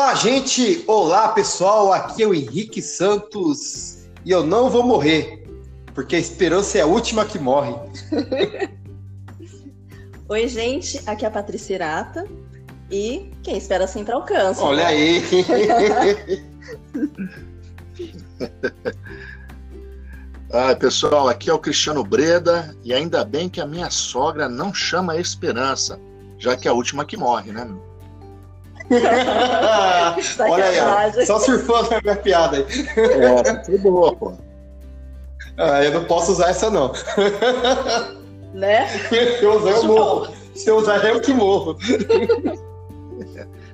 Olá, gente! Olá, pessoal! Aqui é o Henrique Santos e eu não vou morrer, porque a esperança é a última que morre. Oi, gente! Aqui é a Patrícia Irata e quem espera sempre alcança. Olha né? aí! Ah, pessoal, aqui é o Cristiano Breda e ainda bem que a minha sogra não chama Esperança, já que é a última que morre, né? Olha aí, ó. Só surfando na minha piada aí. É, boa, pô. Ah, eu não posso usar essa, não. Né? Se eu usar, eu morro. Se eu usar, eu que morro.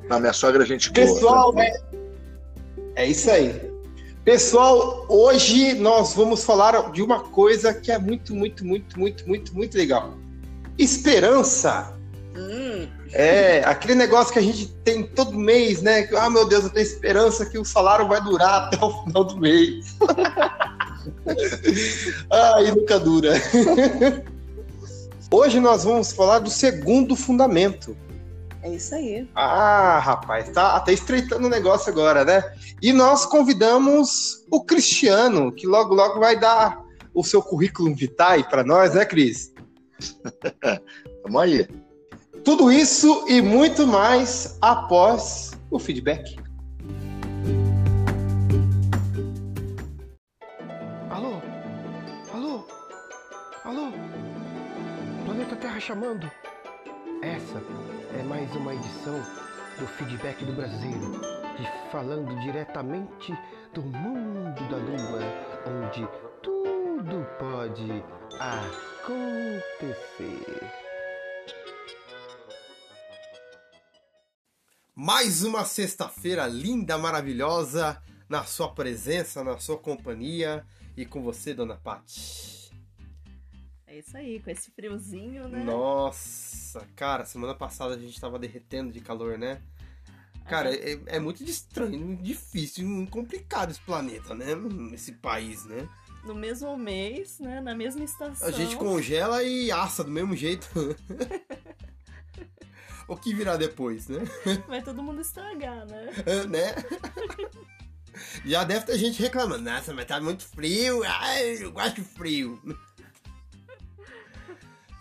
Na minha sogra a gente boa. Pessoal, é... é isso aí. Pessoal, hoje nós vamos falar de uma coisa que é muito, muito, muito, muito, muito, muito legal. Esperança. Hum, É, aquele negócio que a gente tem todo mês, né? Que, Ah, meu Deus, eu tenho esperança que o salário vai durar até o final do mês. ah, e nunca dura. Hoje nós vamos falar do segundo fundamento. é isso aí. Ah, rapaz, tá até estreitando o negócio agora, né? E nós convidamos o Cristiano, que logo, logo vai dar o seu currículo vitae para nós, né, Cris? Tamo aí. Tudo isso e muito mais após o feedback. Alô? Alô? Alô? Planeta Terra chamando. Essa é mais uma edição do Feedback do Brasileiro, de falando diretamente do mundo da lua, onde tudo pode acontecer. Mais uma sexta-feira linda, maravilhosa, na sua presença, na sua companhia e com você, dona Paty. É isso aí, com esse friozinho, né? Nossa, cara, semana passada a gente tava derretendo de calor, né? Cara, é, é muito estranho, difícil, complicado esse planeta, né? Esse país, né? No mesmo mês, né? Na mesma estação. A gente congela e assa do mesmo jeito. o que virá depois, né? Vai todo mundo estragar, né? né? Já deve ter gente reclamando. Nossa, mas tá muito frio. Ai, eu gosto de frio.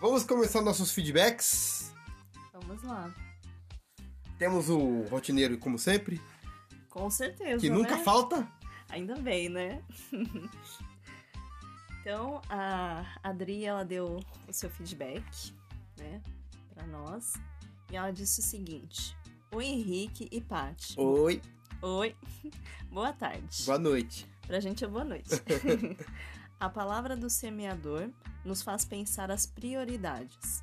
Vamos começar nossos feedbacks. Vamos lá. Temos o rotineiro, como sempre, Com certeza. que nunca né? falta. Ainda bem, né? então, a Adri, ela deu o seu feedback, né, pra nós. E ela disse o seguinte: Oi, Henrique e Paty. Oi, Oi. Boa tarde. boa noite. Pra gente é boa noite. a palavra do semeador nos faz pensar as prioridades.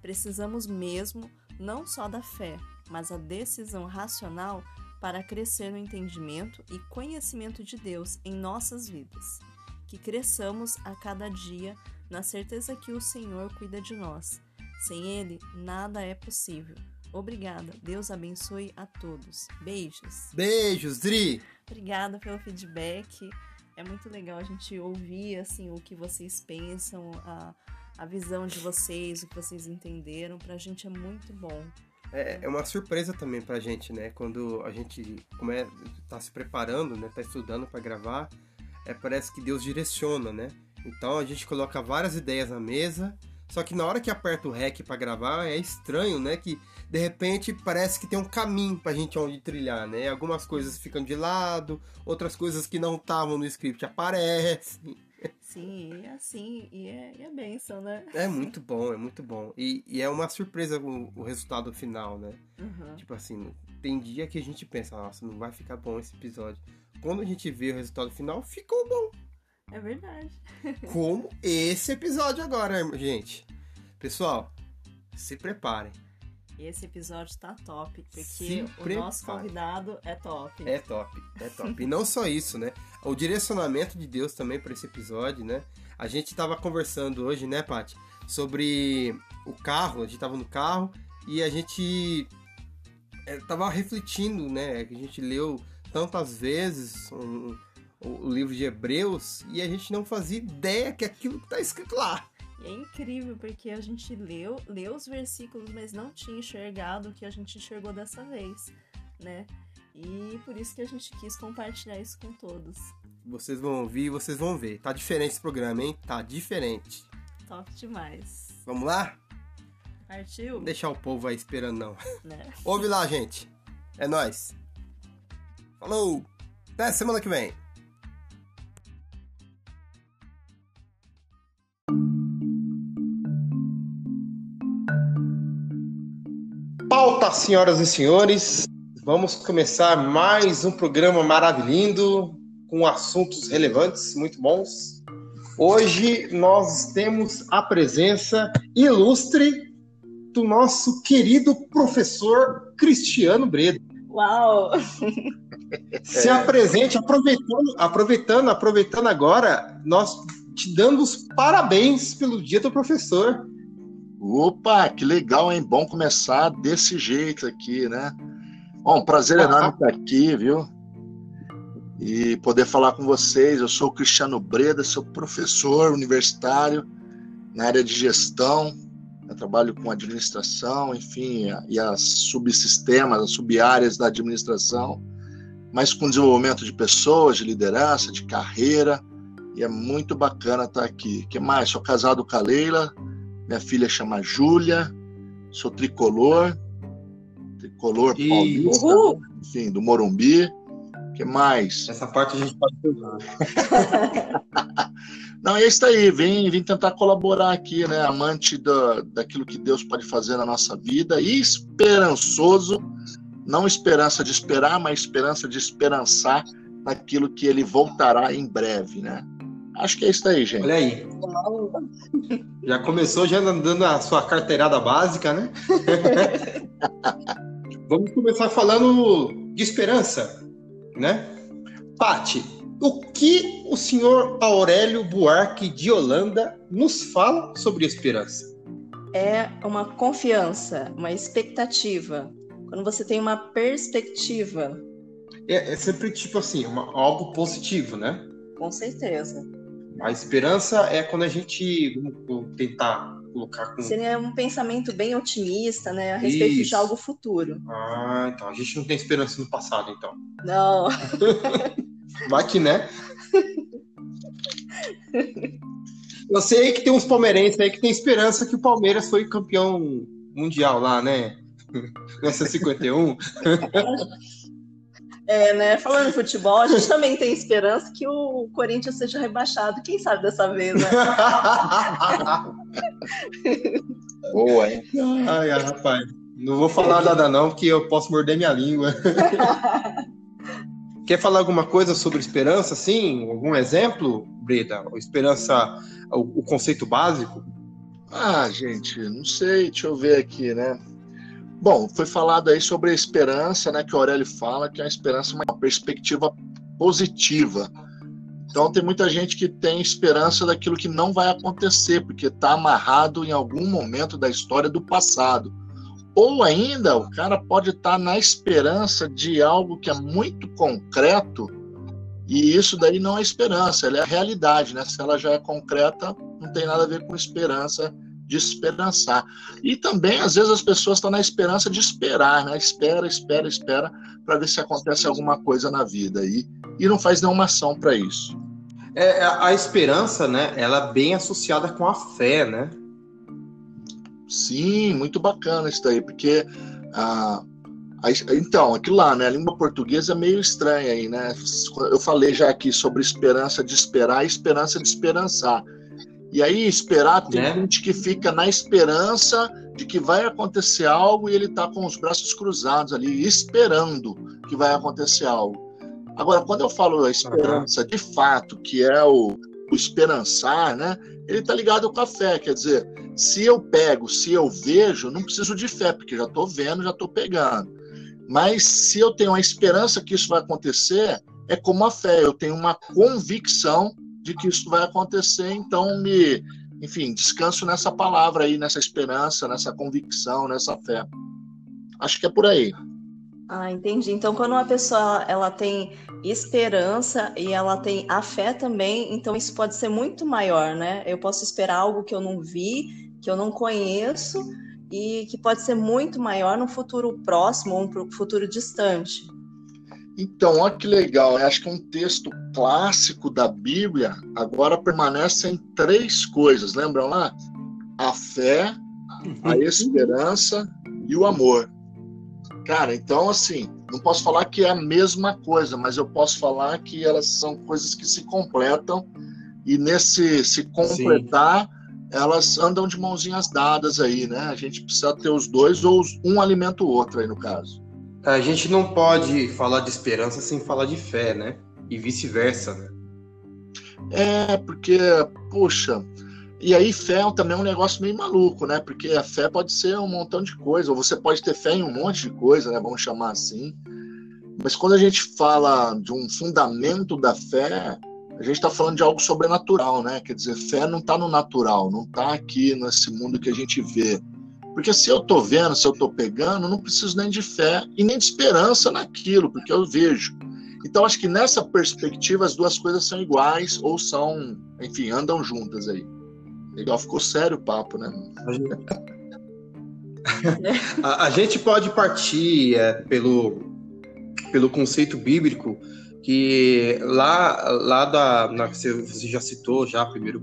Precisamos mesmo não só da fé, mas a decisão racional para crescer no entendimento e conhecimento de Deus em nossas vidas. Que cresçamos a cada dia na certeza que o Senhor cuida de nós. Sem Ele, nada é possível. Obrigada. Deus abençoe a todos. Beijos. Beijos, Dri. Obrigada pelo feedback. É muito legal a gente ouvir assim o que vocês pensam, a, a visão de vocês, o que vocês entenderam. Pra gente é muito bom. É, é uma surpresa também pra gente, né? Quando a gente como é, tá se preparando, né? Tá estudando pra gravar, é, parece que Deus direciona, né? Então a gente coloca várias ideias na mesa, só que na hora que aperta o REC pra gravar, é estranho, né? Que de repente parece que tem um caminho pra gente onde trilhar, né? Algumas coisas ficam de lado, outras coisas que não estavam no script aparecem. Sim, e é assim, e é, e é bênção, né? É muito bom, é muito bom. E, e é uma surpresa o, o resultado final, né? Uhum. Tipo assim, tem dia que a gente pensa, nossa, não vai ficar bom esse episódio. Quando a gente vê o resultado final, ficou bom. É verdade. Como esse episódio agora, gente. Pessoal, se preparem. Esse episódio tá top, porque Se o nosso prepare. convidado é top. É top, é top. E não só isso, né? O direcionamento de Deus também para esse episódio, né? A gente tava conversando hoje, né, Paty? Sobre o carro, a gente tava no carro e a gente é, tava refletindo, né? Que a gente leu tantas vezes um- o, o livro de Hebreus e a gente não fazia ideia que aquilo que tá escrito lá. E é incrível, porque a gente leu, leu os versículos, mas não tinha enxergado o que a gente enxergou dessa vez, né? E por isso que a gente quis compartilhar isso com todos. Vocês vão ouvir, vocês vão ver. Tá diferente esse programa, hein? Tá diferente. Top demais. Vamos lá? Partiu? Não deixar o povo aí esperando, não. Né? Ouve lá, gente. É nóis. Falou! Até semana que vem. Pauta, senhoras e senhores. Vamos começar mais um programa maravilhoso com assuntos relevantes, muito bons. Hoje nós temos a presença ilustre do nosso querido professor Cristiano Breda. Uau! Se apresente, aproveitando, aproveitando, aproveitando agora, nós te dando os parabéns pelo dia do professor. Opa, que legal, hein? Bom começar desse jeito aqui, né? Bom, um prazer enorme estar aqui, viu? E poder falar com vocês. Eu sou o Cristiano Breda, sou professor universitário na área de gestão. Eu trabalho com administração, enfim, e as subsistemas, as subáreas da administração, mas com desenvolvimento de pessoas, de liderança, de carreira. E é muito bacana estar aqui. O que mais? Sou casado com a Leila, minha filha chama Júlia, sou tricolor, tricolor E- paulista, Uhul! enfim, do Morumbi. O que mais? Essa parte a gente pode usar. Não, é isso aí, vim, vim tentar colaborar aqui, né? Amante da, daquilo que Deus pode fazer na nossa vida e esperançoso, não esperança de esperar, mas esperança de esperançar naquilo que ele voltará em breve, né? Acho que é isso aí, gente. Olha aí, já começou já dando a sua carteirada básica, né? Vamos começar falando de esperança, né? Pati, o que o senhor Aurélio Buarque de Holanda nos fala sobre esperança? É uma confiança, uma expectativa. Quando você tem uma perspectiva, É, é sempre tipo assim, uma- algo positivo, né? com certeza. A esperança é quando a gente vamos tentar colocar com. Seria um pensamento bem otimista, né? A respeito de Isso. algo futuro. Ah, então a gente não tem esperança no passado, então. Não. Vai que né? Eu sei que tem uns palmeirenses aí que tem esperança que o Palmeiras foi campeão mundial lá, né? Nessa 51. É, né? Falando em futebol, a gente também tem esperança que o Corinthians seja rebaixado. Quem sabe dessa vez, né? Boa, hein? Ai, ai, rapaz. Não vou falar nada não, porque eu posso morder minha língua. Quer falar alguma coisa sobre esperança, assim? Algum exemplo, Breda? Esperança, o, o conceito básico? Ah, gente, não sei, deixa eu ver aqui, né? Bom, foi falado aí sobre a esperança, né? Que o Aurélio fala que a esperança é uma perspectiva positiva. Então tem muita gente que tem esperança daquilo que não vai acontecer, porque está amarrado em algum momento da história do passado. Ou ainda o cara pode estar na esperança de algo que é muito concreto, e isso daí não é esperança, ela é a realidade, né? Se ela já é concreta, não tem nada a ver com esperança de esperançar. E também, às vezes, as pessoas estão na esperança de esperar, né? Espera, espera, espera, para ver se acontece alguma coisa na vida. E, e não faz nenhuma ação para isso. É, a, a esperança, né? Ela é bem associada com a fé, né? Sim, muito bacana isso daí, porque. Ah, então, aquilo lá, né? A língua portuguesa é meio estranha aí, né? Eu falei já aqui sobre esperança de esperar e esperança de esperançar. E aí, esperar, tem Né? gente que fica na esperança de que vai acontecer algo e ele tá com os braços cruzados ali, esperando que vai acontecer algo. Agora, quando eu falo a esperança de fato, que é o, o esperançar, né? Ele tá ligado com a fé, quer dizer, se eu pego, se eu vejo, não preciso de fé, porque já estou vendo, já estou pegando. Mas se eu tenho a esperança que isso vai acontecer, é como a fé, eu tenho uma convicção de que isso vai acontecer, então me, enfim, descanso nessa palavra aí, nessa esperança, nessa convicção, nessa fé. Acho que é por aí. Ah, entendi. Então, quando uma pessoa ela tem esperança e ela tem a fé também, então isso pode ser muito maior, né? Eu posso esperar algo que eu não vi, que eu não conheço e que pode ser muito maior no futuro próximo ou no futuro distante. Então, olha que legal. Eu acho que é um texto clássico da Bíblia. Agora permanece em três coisas. Lembram lá? A fé, a uhum. esperança e o amor. Cara, então assim, não posso falar que é a mesma coisa, mas eu posso falar que elas são coisas que se completam e nesse se completar, Sim. elas andam de mãozinhas dadas aí, né? A gente precisa ter os dois ou um alimenta o outro aí no caso. A gente não pode falar de esperança sem falar de fé, né? E vice-versa, né? É, porque, poxa, e aí fé também é um negócio meio maluco, né? Porque a fé pode ser um montão de coisa, ou você pode ter fé em um monte de coisa, né? Vamos chamar assim. Mas quando a gente fala de um fundamento da fé, a gente está falando de algo sobrenatural, né? Quer dizer, fé não está no natural, não está aqui nesse mundo que a gente vê. Porque se eu estou vendo, se eu estou pegando, não preciso nem de fé e nem de esperança naquilo, porque eu vejo. Então, acho que nessa perspectiva as duas coisas são iguais ou são, enfim, andam juntas aí. Legal, ficou sério o papo, né? a, gente pode partir é, pelo, pelo conceito bíblico que lá, lá da, na, você já citou já primeiro,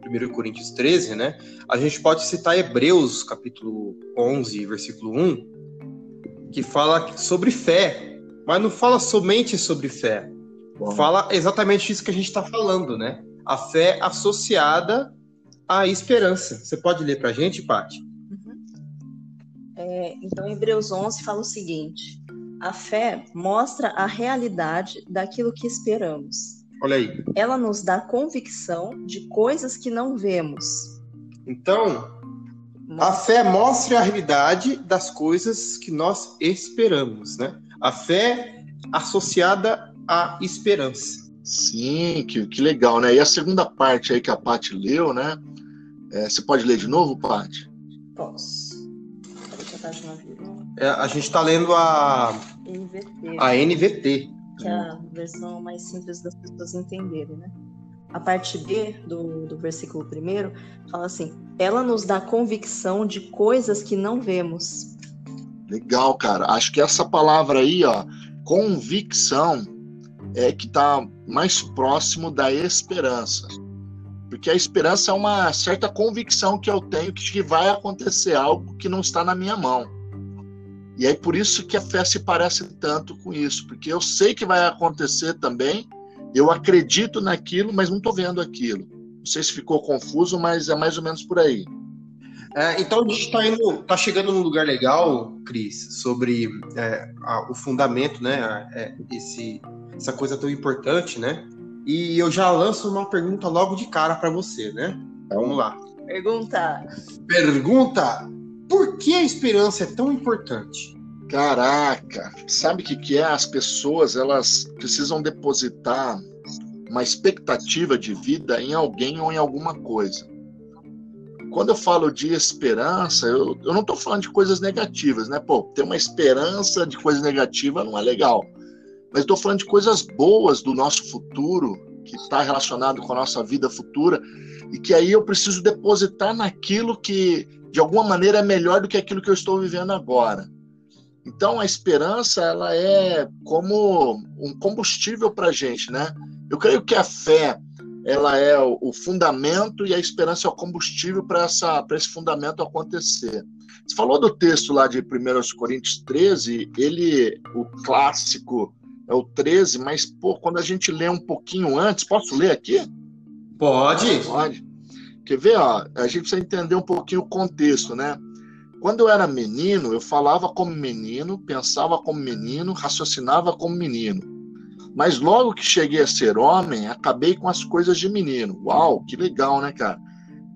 primeiro Coríntios 13, né? A gente pode citar Hebreus capítulo 11, versículo 1, que fala sobre fé, mas não fala somente sobre fé. Bom. Fala exatamente isso que a gente está falando, né? A fé associada a esperança. Você pode ler para a gente, Paty? Uhum. É, então, Hebreus 11 fala o seguinte: a fé mostra a realidade daquilo que esperamos. Olha aí. Ela nos dá convicção de coisas que não vemos. Então, a fé mostra a realidade das coisas que nós esperamos, né? A fé associada à esperança. Sim, que, que legal, né? E a segunda parte aí que a Paty leu, né? É, você pode ler de novo, Paty? Posso. É, a gente está lendo a NVT. A NVT. Que é a versão mais simples das pessoas entenderem, né? A parte B do, do versículo primeiro fala assim: ela nos dá convicção de coisas que não vemos. Legal, cara. Acho que essa palavra aí, ó, convicção, é que está mais próximo da esperança. Porque a esperança é uma certa convicção que eu tenho que vai acontecer algo que não está na minha mão. E aí por isso que a fé se parece tanto com isso, porque eu sei que vai acontecer também, eu acredito naquilo, mas não estou vendo aquilo. Não sei se ficou confuso, mas é mais ou menos por aí. É, então a gente está tá chegando num lugar legal, Cris, sobre é, a, o fundamento, né? É, esse, essa coisa tão importante, né? E eu já lanço uma pergunta logo de cara para você, né? Então, vamos lá. Pergunta. Pergunta. Por que a esperança é tão importante? Caraca, sabe o que, que é? As pessoas elas precisam depositar uma expectativa de vida em alguém ou em alguma coisa. Quando eu falo de esperança, eu, eu não estou falando de coisas negativas, né? Pô, ter uma esperança de coisa negativa não é legal mas estou falando de coisas boas do nosso futuro, que está relacionado com a nossa vida futura, e que aí eu preciso depositar naquilo que, de alguma maneira, é melhor do que aquilo que eu estou vivendo agora. Então, a esperança, ela é como um combustível para a gente, né? Eu creio que a fé, ela é o fundamento e a esperança é o combustível para esse fundamento acontecer. Você falou do texto lá de 1 Coríntios 13, ele, o clássico é o 13, mas pô, quando a gente lê um pouquinho antes, posso ler aqui? Pode. Pode. Quer ver? Ó, a gente precisa entender um pouquinho o contexto, né? Quando eu era menino, eu falava como menino, pensava como menino, raciocinava como menino. Mas logo que cheguei a ser homem, acabei com as coisas de menino. Uau, que legal, né, cara?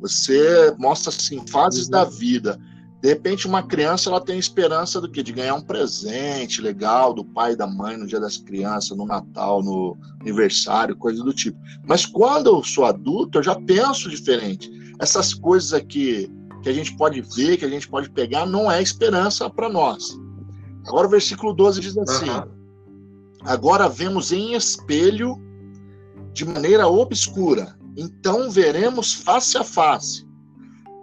Você mostra assim fases da vida. De repente, uma criança ela tem esperança do que? De ganhar um presente legal do pai e da mãe no dia das crianças, no Natal, no aniversário, coisa do tipo. Mas quando eu sou adulto, eu já penso diferente. Essas coisas aqui que a gente pode ver, que a gente pode pegar, não é esperança para nós. Agora o versículo 12 diz assim: uhum. Agora vemos em espelho de maneira obscura, então veremos face a face.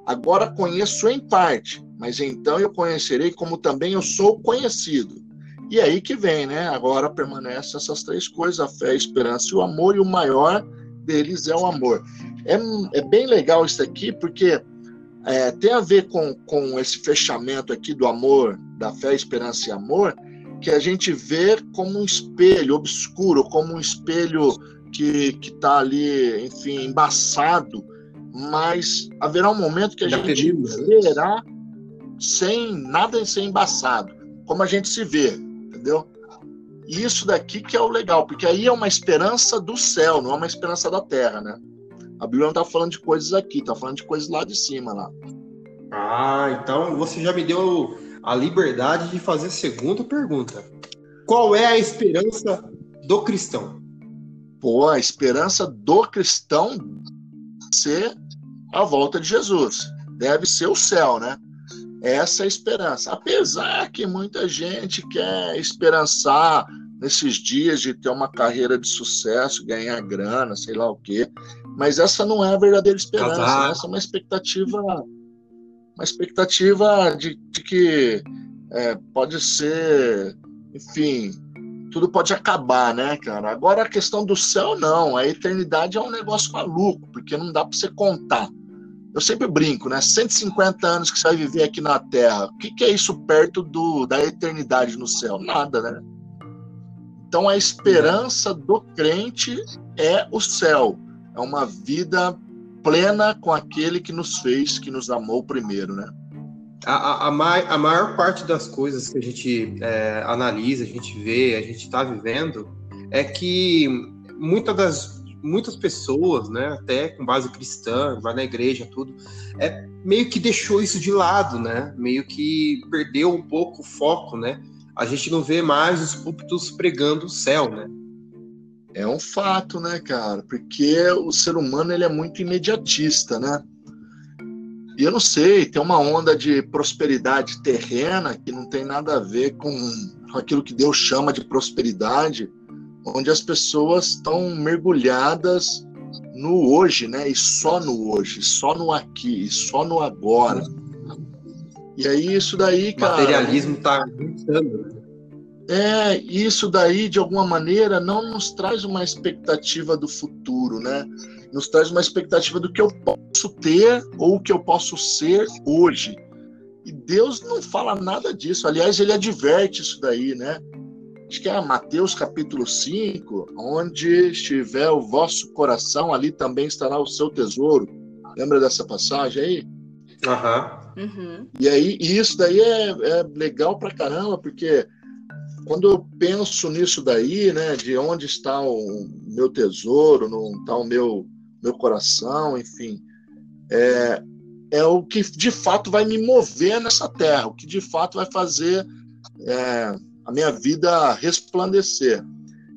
Agora conheço em parte, mas então eu conhecerei como também eu sou conhecido. E aí que vem, né? Agora permanecem essas três coisas: a fé, a esperança e o amor, e o maior deles é o amor. É, é bem legal isso aqui, porque é, tem a ver com, com esse fechamento aqui do amor, da fé, esperança e amor, que a gente vê como um espelho obscuro, como um espelho que está ali, enfim, embaçado, mas haverá um momento que a gente verá sem nada sem embaçado, como a gente se vê, entendeu? E isso daqui que é o legal, porque aí é uma esperança do céu, não é uma esperança da terra, né? A Bíblia não está falando de coisas aqui, está falando de coisas lá de cima, lá. Ah, então você já me deu a liberdade de fazer a segunda pergunta. Qual é a esperança do cristão? Pô, a esperança do cristão ser a volta de Jesus. Deve ser o céu, né? Essa é a esperança. Apesar que muita gente quer esperançar nesses dias de ter uma carreira de sucesso, ganhar grana, sei lá o quê. Mas essa não é a verdadeira esperança. Né? Essa é uma expectativa, uma expectativa de, de que é, pode ser, enfim, tudo pode acabar, né, cara? Agora a questão do céu não, a eternidade é um negócio maluco, porque não dá para você contar. Eu sempre brinco, né? 150 anos que você vai viver aqui na Terra, o que, que é isso perto do, da eternidade no céu? Nada, né? Então a esperança do crente é o céu, é uma vida plena com aquele que nos fez, que nos amou primeiro, né? A, a, a, mai, a maior parte das coisas que a gente é, analisa, a gente vê, a gente está vivendo, é que muitas das muitas pessoas, né, até com base cristã, vai na igreja, tudo, é meio que deixou isso de lado, né? Meio que perdeu um pouco o foco, né? A gente não vê mais os púlpitos pregando o céu, né? É um fato, né, cara? Porque o ser humano ele é muito imediatista, né? E eu não sei, tem uma onda de prosperidade terrena que não tem nada a ver com, aquilo que Deus chama de prosperidade, onde as pessoas estão mergulhadas no hoje, né? E só no hoje, só no aqui, só no agora. E aí isso daí, cara. O materialismo tá avançando. Né? É, isso daí, de alguma maneira, não nos traz uma expectativa do futuro, né? Nos traz uma expectativa do que eu posso ter ou o que eu posso ser hoje. E Deus não fala nada disso. Aliás, ele adverte isso daí, né? Acho que é Mateus capítulo 5, onde estiver o vosso coração, ali também estará o seu tesouro. Lembra dessa passagem aí? Aham. Uhum. E aí, e isso daí é, é legal pra caramba, porque quando eu penso nisso daí, né, de onde está o meu tesouro, onde está o meu, meu coração, enfim, é, é o que de fato vai me mover nessa terra, o que de fato vai fazer é, a minha vida resplandecer.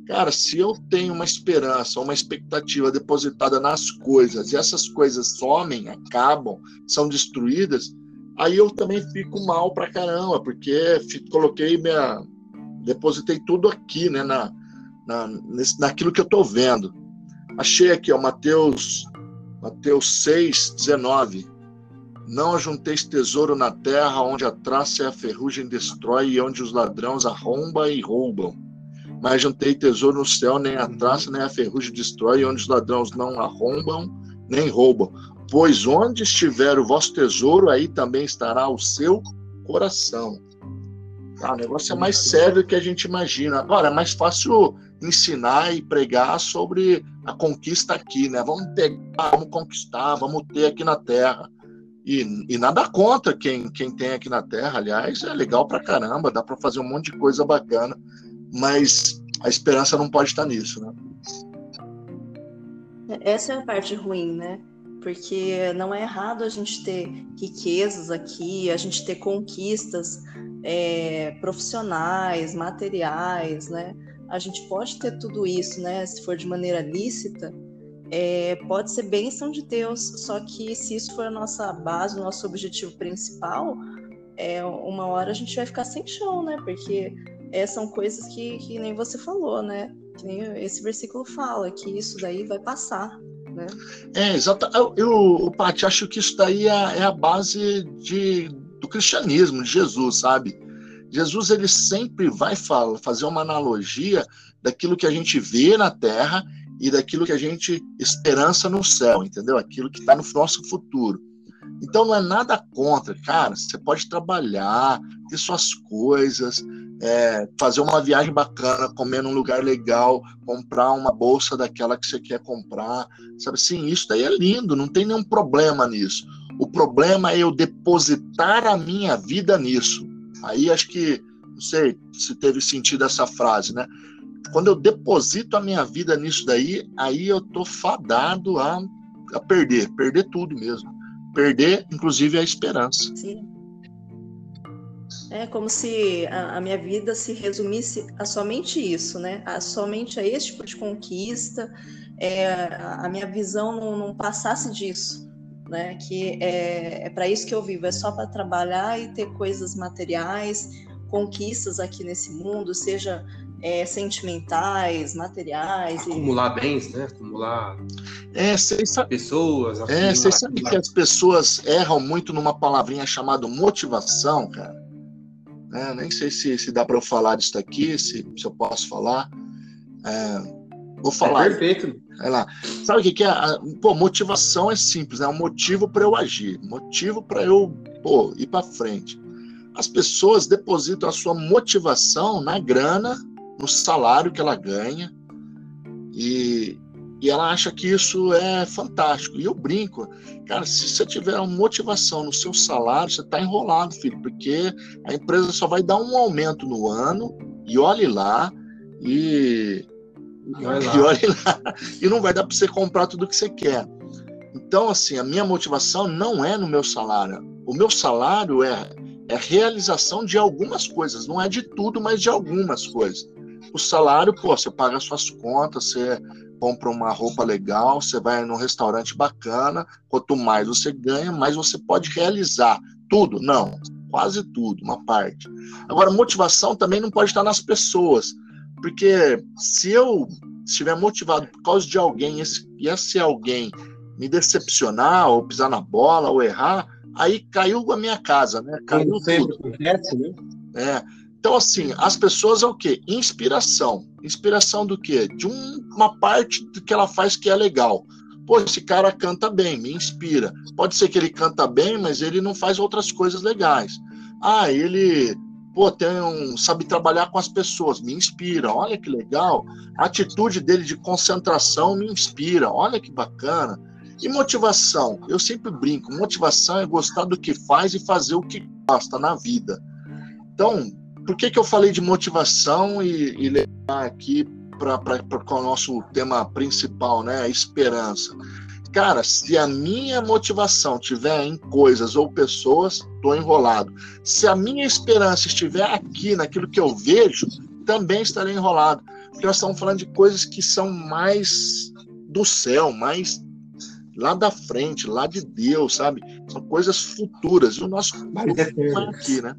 Cara, se eu tenho uma esperança, uma expectativa depositada nas coisas e essas coisas somem, acabam, são destruídas, aí eu também fico mal pra caramba, porque coloquei minha, depositei tudo aqui, né, na, na, nesse, naquilo que eu estou vendo. Achei aqui, ó, Mateus, Mateus 6, 19. Não ajunteis tesouro na terra, onde a traça e a ferrugem destrói e onde os ladrões arrombam e roubam. Mas juntei tesouro no céu, nem a traça nem a ferrugem destrói, e onde os ladrões não arrombam nem roubam. Pois onde estiver o vosso tesouro, aí também estará o seu coração. Ah, o negócio é mais sério do que a gente imagina. Agora, é mais fácil ensinar e pregar sobre a conquista aqui, né? Vamos pegar, vamos conquistar, vamos ter aqui na Terra. E, e nada contra quem, quem tem aqui na Terra, aliás, é legal pra caramba, dá para fazer um monte de coisa bacana, mas a esperança não pode estar nisso, né? Essa é a parte ruim, né? Porque não é errado a gente ter riquezas aqui, a gente ter conquistas, é, profissionais, materiais, né? A gente pode ter tudo isso, né? Se for de maneira lícita, é, pode ser bênção de Deus. Só que se isso for a nossa base, o nosso objetivo principal, é, uma hora a gente vai ficar sem chão, né? Porque é, são coisas que, que nem você falou, né? Que nem esse versículo fala, que isso daí vai passar. Né? É, exato. Eu, eu Paty, acho que isso daí é, é a base de, do cristianismo, de Jesus, sabe? Jesus ele sempre vai fazer uma analogia daquilo que a gente vê na terra e daquilo que a gente esperança no céu, entendeu? Aquilo que está no nosso futuro. Então não é nada contra, cara. Você pode trabalhar, ter suas coisas, é, fazer uma viagem bacana, comer num lugar legal, comprar uma bolsa daquela que você quer comprar, sabe? Sim, isso daí é lindo, não tem nenhum problema nisso. O problema é eu depositar a minha vida nisso. Aí acho que, não sei se teve sentido essa frase, né? Quando eu deposito a minha vida nisso daí, aí eu tô fadado a, a perder, perder tudo mesmo. Perder, inclusive, a esperança. Sim. É como se a, a, minha vida se resumisse a somente isso, né? A, somente a esse tipo de conquista, é, a, a minha visão não, não, passasse disso, né? Que é, é para isso que eu vivo, é só para trabalhar e ter coisas materiais, conquistas aqui nesse mundo, seja é, sentimentais, materiais. Acumular e... bens, né? Acumular é, sabe... pessoas. É, vocês sabem que as pessoas erram muito numa palavrinha chamada motivação, cara? É, nem sei se, se dá para eu falar disso aqui, se, se eu posso falar. É, vou falar. É perfeito. É lá. Sabe o que, que é? A, pô, motivação é simples, é um motivo para eu agir, motivo para eu pô, ir para frente. As pessoas depositam a sua motivação na grana, no salário que ela ganha, e, e ela acha que isso é fantástico. E eu brinco, cara, se você tiver uma motivação no seu salário, você está enrolado, filho, porque a empresa só vai dar um aumento no ano, e olhe lá, e, lá. e olhe lá, e não vai dar para você comprar tudo que você quer. Então, assim, a minha motivação não é no meu salário. O meu salário é, é realização de algumas coisas, não é de tudo, mas de algumas coisas. O salário, pô, você paga suas contas, você compra uma roupa legal, você vai num restaurante bacana, quanto mais você ganha, mais você pode realizar. Tudo? Não, quase tudo, uma parte. Agora, motivação também não pode estar nas pessoas, porque se eu estiver motivado por causa de alguém e esse alguém me decepcionar, ou pisar na bola, ou errar, aí caiu a minha casa, né? Caiu tudo. Acontece, né? É. Então, assim, as pessoas é o quê? Inspiração. Inspiração do quê? De um, uma parte do que ela faz que é legal. Pô, esse cara canta bem, me inspira. Pode ser que ele canta bem, mas ele não faz outras coisas legais. Ah, ele pô, tem um, sabe trabalhar com as pessoas, me inspira. Olha que legal. A atitude dele de concentração me inspira. Olha que bacana. E motivação? Eu sempre brinco. Motivação é gostar do que faz e fazer o que gosta na vida. Então, por que, que eu falei de motivação e, e levar aqui para o nosso tema principal, né? A esperança. Cara, se a minha motivação tiver em coisas ou pessoas, estou enrolado. Se a minha esperança estiver aqui, naquilo que eu vejo, também estarei enrolado. Porque nós estamos falando de coisas que são mais do céu, mais lá da frente, lá de Deus, sabe? São coisas futuras. E o nosso é aqui, né?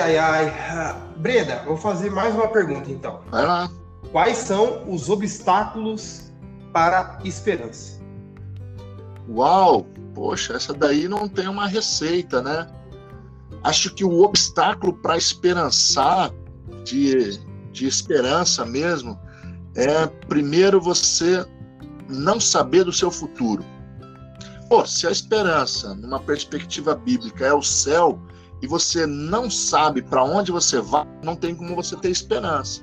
Ai, ai, ai. Breda, vou fazer mais uma pergunta então. Vai lá. Quais são os obstáculos para esperança? Uau! Poxa, essa daí não tem uma receita, né? Acho que o obstáculo para esperançar, de, de esperança mesmo, é primeiro você não saber do seu futuro. Pô, se a esperança, numa perspectiva bíblica, é o céu, e você não sabe para onde você vai, não tem como você ter esperança.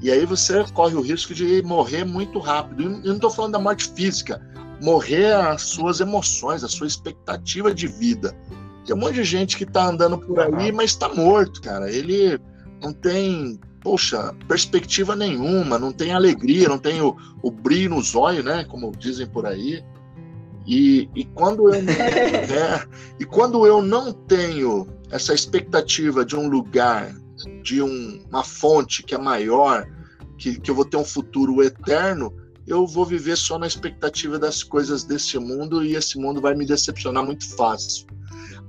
E aí você corre o risco de morrer muito rápido. E não estou falando da morte física, morrer as suas emoções, a sua expectativa de vida. Tem um monte de gente que está andando por aí, mas está morto, cara. Ele não tem, poxa, perspectiva nenhuma, não tem alegria, não tem o, o brilho nos olhos, né? Como dizem por aí. E, e, quando eu, é, e quando eu não tenho essa expectativa de um lugar, de um, uma fonte que é maior, que, que eu vou ter um futuro eterno, eu vou viver só na expectativa das coisas desse mundo e esse mundo vai me decepcionar muito fácil.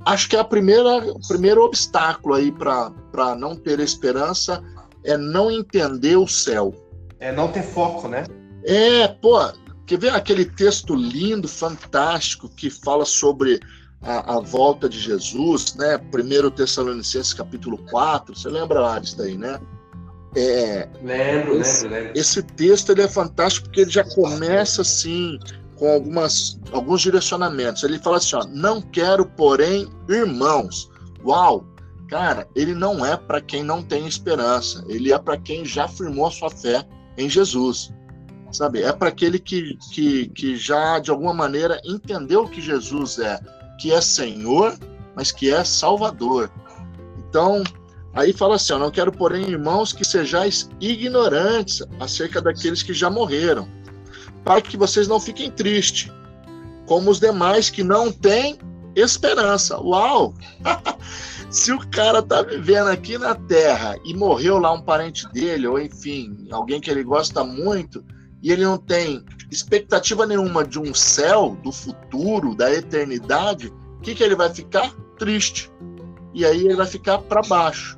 Acho que a primeira, o primeiro obstáculo aí para não ter esperança é não entender o céu. É não ter foco, né? É, pô, Quer ver aquele texto lindo, fantástico, que fala sobre a, a volta de Jesus, né? 1 Tessalonicenses capítulo 4, você lembra, Ares, daí, né? É, lembro, esse, lembro, lembro. Esse texto ele é fantástico porque ele já começa assim, com algumas, alguns direcionamentos. Ele fala assim: ó, não quero, porém, irmãos. Uau! Cara, ele não é para quem não tem esperança, ele é para quem já firmou a sua fé em Jesus. Sabe? É para aquele que, que, que já, de alguma maneira, entendeu que Jesus é, que é Senhor, mas que é Salvador. Então, aí fala assim: ó, não quero, porém, irmãos, que sejais ignorantes acerca daqueles que já morreram, para que vocês não fiquem tristes, como os demais que não têm esperança. Uau! Se o cara tá vivendo aqui na Terra e morreu lá um parente dele, ou enfim, alguém que ele gosta muito, e ele não tem expectativa nenhuma de um céu, do futuro, da eternidade, o que, que ele vai ficar? Triste. E aí ele vai ficar para baixo.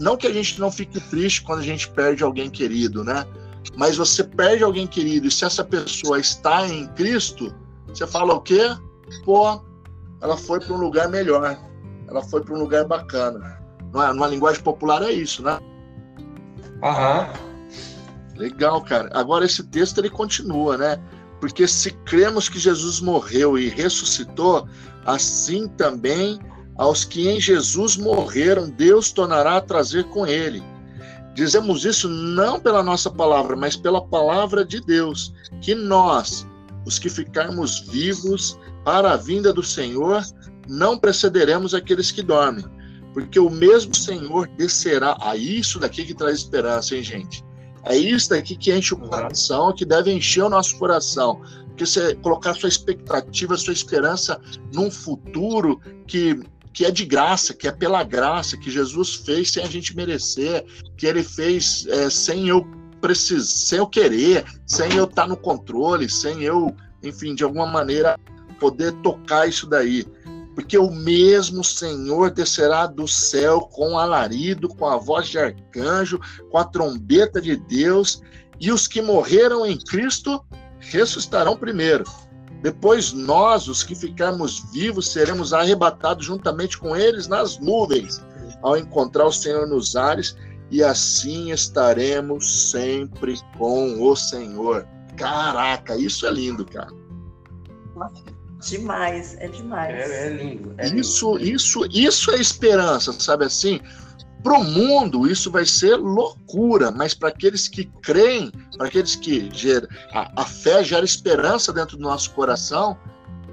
Não que a gente não fique triste quando a gente perde alguém querido, né? Mas você perde alguém querido e se essa pessoa está em Cristo, você fala o quê? Pô, ela foi para um lugar melhor ela foi para um lugar bacana. Numa, numa linguagem popular é isso, né? Aham. Legal, cara. Agora esse texto ele continua, né? Porque se cremos que Jesus morreu e ressuscitou, assim também aos que em Jesus morreram, Deus tornará a trazer com ele. Dizemos isso não pela nossa palavra, mas pela palavra de Deus, que nós, os que ficarmos vivos para a vinda do Senhor, não precederemos aqueles que dormem, porque o mesmo Senhor descerá. A isso daqui que traz esperança, hein, gente? É isso daqui que enche o coração, que deve encher o nosso coração. Porque você colocar sua expectativa, sua esperança num futuro que, que é de graça, que é pela graça, que Jesus fez sem a gente merecer, que ele fez é, sem eu precisar, sem eu querer, sem eu estar no controle, sem eu, enfim, de alguma maneira poder tocar isso daí porque o mesmo Senhor descerá do céu com alarido, com a voz de arcanjo, com a trombeta de Deus, e os que morreram em Cristo ressuscitarão primeiro. Depois nós, os que ficarmos vivos, seremos arrebatados juntamente com eles nas nuvens, ao encontrar o Senhor nos ares, e assim estaremos sempre com o Senhor. Caraca, isso é lindo, cara. Demais, é demais. É, é lindo. É isso, lindo. isso, isso é esperança, sabe assim? Para o mundo isso vai ser loucura, mas para aqueles que creem, para aqueles que gera, a, a fé gera esperança dentro do nosso coração,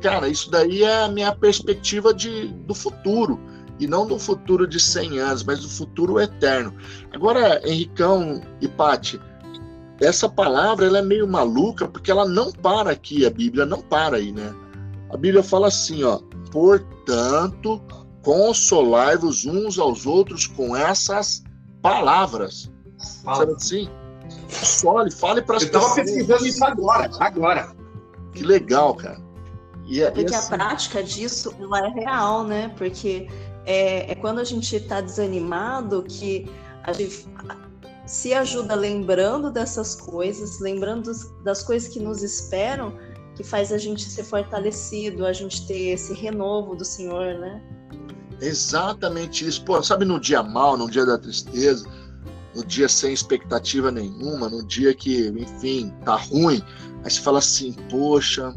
cara, isso daí é a minha perspectiva de, do futuro e não do futuro de 100 anos, mas do futuro eterno. Agora, Henricão e Pati, essa palavra ela é meio maluca porque ela não para aqui, a Bíblia não para aí, né? A Bíblia fala assim, ó, portanto, consolai-vos uns aos outros com essas palavras. Fala. Sabe assim? Console, fale para as pessoas. Eu estava pesquisando isso agora, agora. Que legal, cara. E é, Porque assim... a prática disso ela é real, né? Porque é, é quando a gente está desanimado que a gente se ajuda lembrando dessas coisas, lembrando das coisas que nos esperam, que faz a gente ser fortalecido, a gente ter esse renovo do Senhor, né? Exatamente isso. Pô, sabe no dia mal, no dia da tristeza, no dia sem expectativa nenhuma, no dia que, enfim, tá ruim, aí você fala assim, poxa,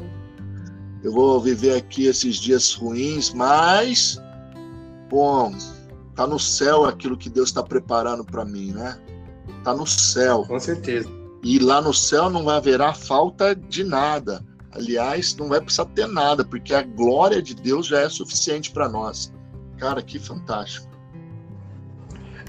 eu vou viver aqui esses dias ruins, mas, bom, tá no céu aquilo que Deus está preparando para mim, né? Tá no céu. Com certeza. E lá no céu não vai haverá falta de nada. Aliás, não vai precisar ter nada, porque a glória de Deus já é suficiente para nós. Cara, que fantástico.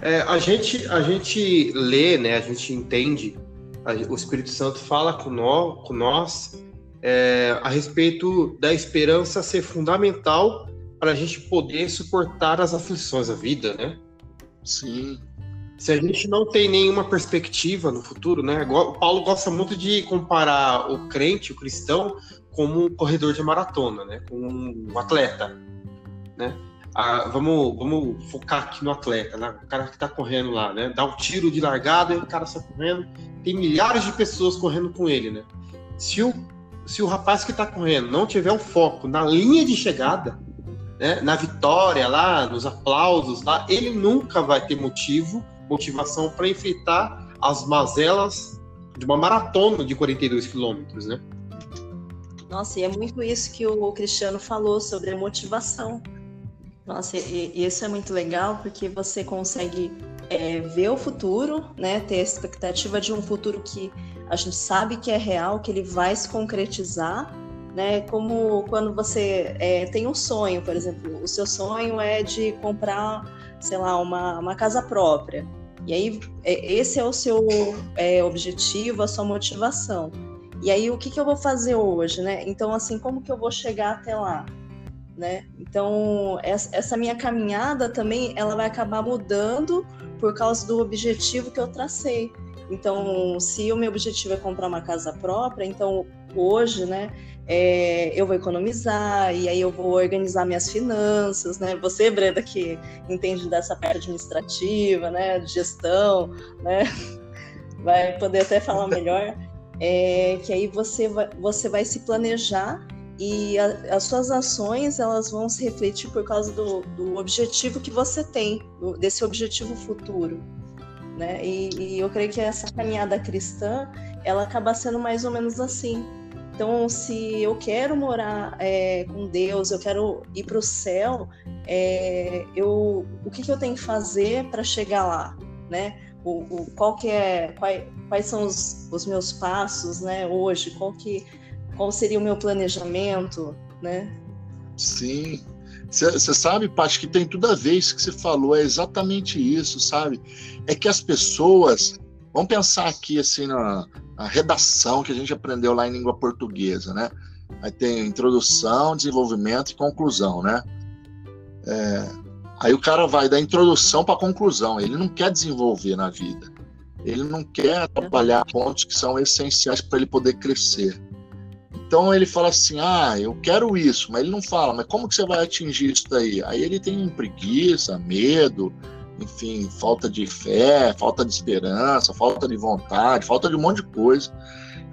É, a, gente, a gente lê, né, a gente entende, a, o Espírito Santo fala com nós, com nós é, a respeito da esperança ser fundamental para a gente poder suportar as aflições da vida, né? Sim se a gente não tem nenhuma perspectiva no futuro, né? O Paulo gosta muito de comparar o crente, o cristão, como um corredor de maratona, né? Com um atleta, né? Ah, vamos, vamos focar aqui no atleta, né? O cara que tá correndo lá, né? Dá um tiro de largada e o cara sai correndo. Tem milhares de pessoas correndo com ele, né? Se o, se o rapaz que está correndo não tiver um foco na linha de chegada, né, na vitória lá, nos aplausos lá, ele nunca vai ter motivo, motivação para enfrentar as mazelas de uma maratona de 42 quilômetros, né? Nossa, e é muito isso que o Cristiano falou sobre a motivação. Nossa, e, e isso é muito legal porque você consegue é, ver o futuro, né? Ter a expectativa de um futuro que a gente sabe que é real, que ele vai se concretizar, né? Como quando você é, tem um sonho, por exemplo, o seu sonho é de comprar, sei lá, uma, uma casa própria. E aí, é, esse é o seu é, objetivo, a sua motivação. E aí, o que, que eu vou fazer hoje, né? Então, assim, como que eu vou chegar até lá? Né? Então, essa minha caminhada também, ela vai acabar mudando por causa do objetivo que eu tracei. Então, se o meu objetivo é comprar uma casa própria, então hoje, né, é, eu vou economizar e aí eu vou organizar minhas finanças, né? Você, Brenda, que entende dessa parte administrativa, né, de gestão, né, vai poder até falar melhor. É, que aí você vai, você vai se planejar e a, as suas ações elas vão se refletir por causa do, do objetivo que você tem, do, desse objetivo futuro. Né? E, e eu creio que essa caminhada cristã ela acaba sendo mais ou menos assim então, se eu quero morar é, com Deus, eu quero ir para o céu, é, eu, o que, que, eu tenho que fazer para chegar lá, né? O, o, qual que é, quais, quais são os, os, meus passos, né? Hoje, qual que, qual seria o meu planejamento, né? Sim. Você sabe, Paty, que tem tudo a ver isso que você falou, é exatamente isso, sabe? É que as pessoas, vamos pensar aqui assim na, a redação que a gente aprendeu lá em língua portuguesa, né? Aí tem introdução, desenvolvimento e conclusão, né? É, aí o cara vai da introdução para a conclusão. Ele não quer desenvolver na vida. Ele não quer trabalhar pontos que são essenciais para ele poder crescer. Então ele fala assim: ah, eu quero isso, mas ele não fala, mas como que você vai atingir isso daí? Aí ele tem preguiça, medo, enfim, falta de fé, falta de esperança, falta de vontade, falta de um monte de coisa.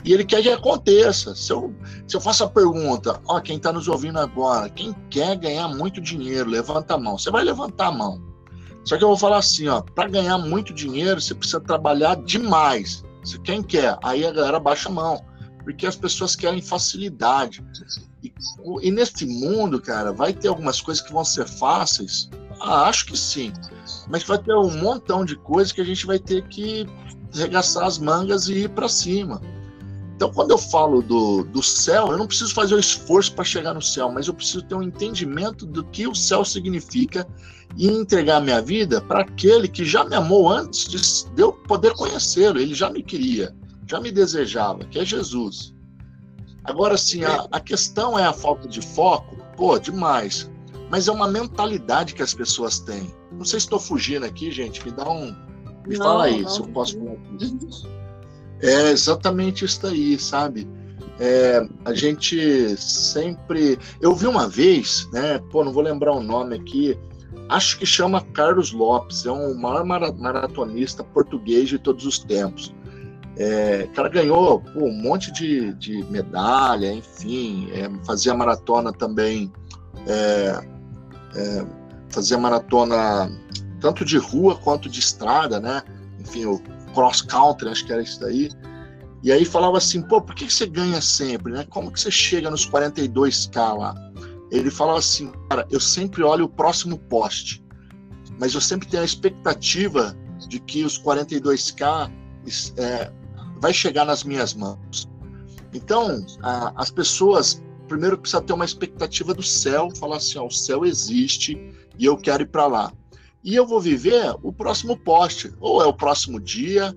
E ele quer que aconteça. Se eu, se eu faço a pergunta, ó, quem está nos ouvindo agora, quem quer ganhar muito dinheiro, levanta a mão. Você vai levantar a mão. Só que eu vou falar assim, ó, para ganhar muito dinheiro, você precisa trabalhar demais. Se quem quer, aí a galera baixa a mão, porque as pessoas querem facilidade. E, e nesse mundo, cara, vai ter algumas coisas que vão ser fáceis. Ah, acho que sim mas vai ter um montão de coisas que a gente vai ter que regaçar as mangas e ir para cima. Então, quando eu falo do, do céu, eu não preciso fazer o esforço para chegar no céu, mas eu preciso ter um entendimento do que o céu significa e entregar a minha vida para aquele que já me amou antes de eu poder conhecê-lo. Ele já me queria, já me desejava, que é Jesus. Agora, sim, a, a questão é a falta de foco. Pô, demais. Mas é uma mentalidade que as pessoas têm. Não sei se estou fugindo aqui, gente. Me dá um. Me não, fala aí, não. se eu posso falar aqui. É exatamente isso aí, sabe? É, a gente sempre. Eu vi uma vez, né? Pô, não vou lembrar o nome aqui. Acho que chama Carlos Lopes, é um maior maratonista português de todos os tempos. É, o cara ganhou pô, um monte de, de medalha, enfim, é, fazia maratona também é, é, fazia maratona tanto de rua quanto de estrada, né? Enfim, o cross country, acho que era isso daí. E aí falava assim, pô, por que você ganha sempre, né? Como que você chega nos 42k lá? Ele falava assim, cara, eu sempre olho o próximo poste, mas eu sempre tenho a expectativa de que os 42k é, vai chegar nas minhas mãos. Então, a, as pessoas primeiro precisa ter uma expectativa do céu, falar assim, ó, o céu existe e eu quero ir para lá. E eu vou viver o próximo poste, ou é o próximo dia,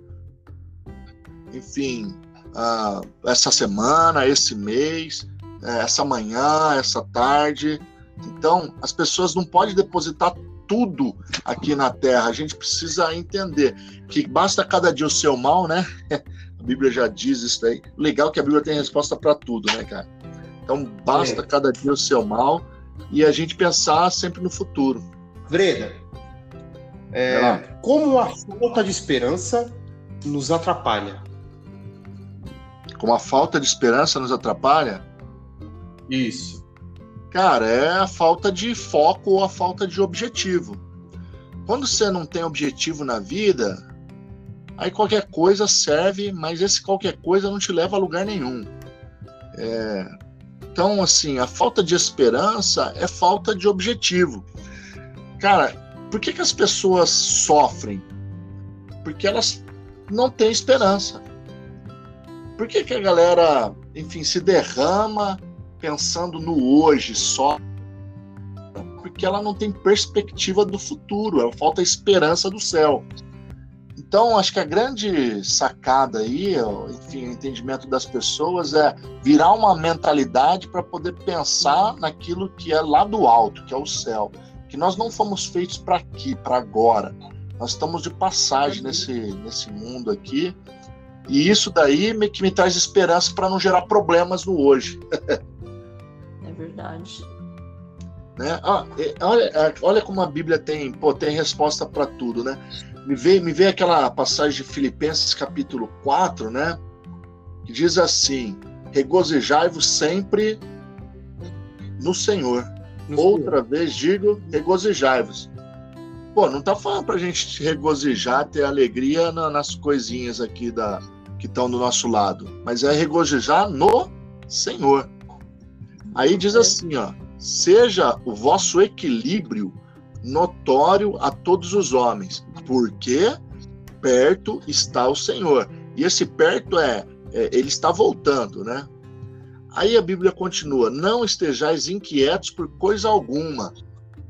enfim, uh, essa semana, esse mês, é, essa manhã, essa tarde. Então, as pessoas não podem depositar tudo aqui na terra. A gente precisa entender que basta cada dia o seu mal, né? A Bíblia já diz isso aí. Legal que a Bíblia tem resposta para tudo, né, cara? Então basta cada dia o seu mal e a gente pensar sempre no futuro. Vreda, é, como a falta de esperança nos atrapalha? como a falta de esperança nos atrapalha? Isso. Cara, é a falta de foco ou a falta de objetivo. Quando você não tem objetivo na vida, aí qualquer coisa serve, mas esse qualquer coisa não te leva a lugar nenhum. É, então, assim, a falta de esperança é falta de objetivo. Cara, por que, que as pessoas sofrem? Porque elas não têm esperança. Por que, que a galera, enfim, se derrama pensando no hoje só? Porque ela não tem perspectiva do futuro, ela falta esperança do céu. Então, acho que a grande sacada aí, enfim, o entendimento das pessoas é virar uma mentalidade para poder pensar naquilo que é lá do alto, que é o céu. Que nós não fomos feitos para aqui, para agora. Nós estamos de passagem nesse, nesse mundo aqui. E isso daí me, que me traz esperança para não gerar problemas no hoje. é verdade. Né? Ah, olha, olha como a Bíblia tem, pô, tem resposta para tudo, né? Me vê, me vê aquela passagem de Filipenses capítulo 4, né? Que diz assim: regozijai-vos sempre no Senhor. No Outra Senhor. vez digo, regozijai-vos. Pô, não tá falando pra gente regozijar, ter alegria na, nas coisinhas aqui da, que estão do nosso lado, mas é regozijar no Senhor. Aí diz assim, ó: seja o vosso equilíbrio notório a todos os homens, porque perto está o Senhor. E esse perto é, é ele está voltando, né? Aí a Bíblia continua: Não estejais inquietos por coisa alguma,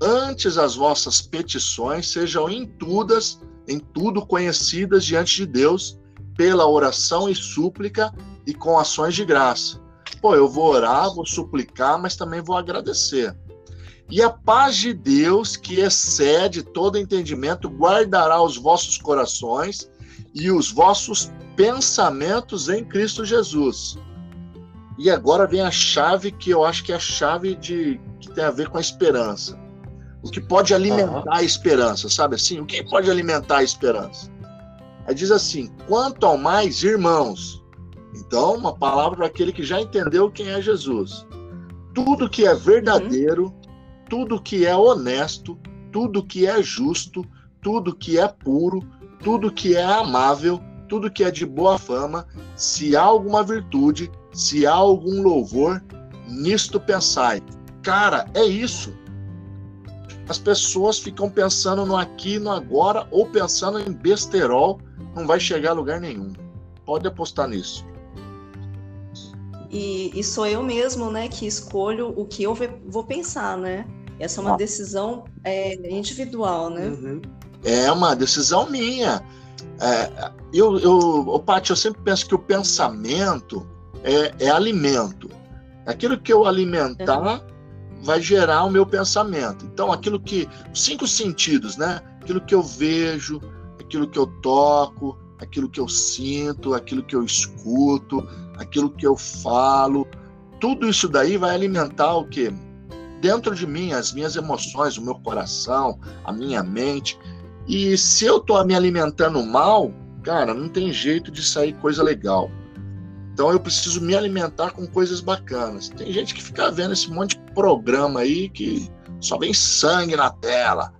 antes as vossas petições sejam em tudas, em tudo conhecidas diante de Deus, pela oração e súplica e com ações de graça. Pô, eu vou orar, vou suplicar, mas também vou agradecer. E a paz de Deus, que excede todo entendimento, guardará os vossos corações e os vossos pensamentos em Cristo Jesus. E agora vem a chave que eu acho que é a chave de que tem a ver com a esperança o que pode alimentar uhum. a esperança, sabe assim? O que pode alimentar a esperança? Aí diz assim: quanto ao mais, irmãos. Então, uma palavra para aquele que já entendeu quem é Jesus. Tudo que é verdadeiro, uhum. Tudo que é honesto, tudo que é justo, tudo que é puro, tudo que é amável, tudo que é de boa fama, se há alguma virtude, se há algum louvor, nisto pensai. Cara, é isso as pessoas ficam pensando no aqui, no agora, ou pensando em besterol, não vai chegar a lugar nenhum. Pode apostar nisso. E, e sou eu mesmo, né, que escolho o que eu vou pensar, né? Essa é uma decisão é, individual, né? Uhum. É uma decisão minha. É, eu, eu, Paty, eu sempre penso que o pensamento é, é alimento. Aquilo que eu alimentar, uhum vai gerar o meu pensamento. Então, aquilo que. Cinco sentidos, né? Aquilo que eu vejo, aquilo que eu toco, aquilo que eu sinto, aquilo que eu escuto, aquilo que eu falo. Tudo isso daí vai alimentar o quê? Dentro de mim, as minhas emoções, o meu coração, a minha mente. E se eu tô me alimentando mal, cara, não tem jeito de sair coisa legal. Então eu preciso me alimentar com coisas bacanas. Tem gente que fica vendo esse monte de programa aí que só vem sangue na tela.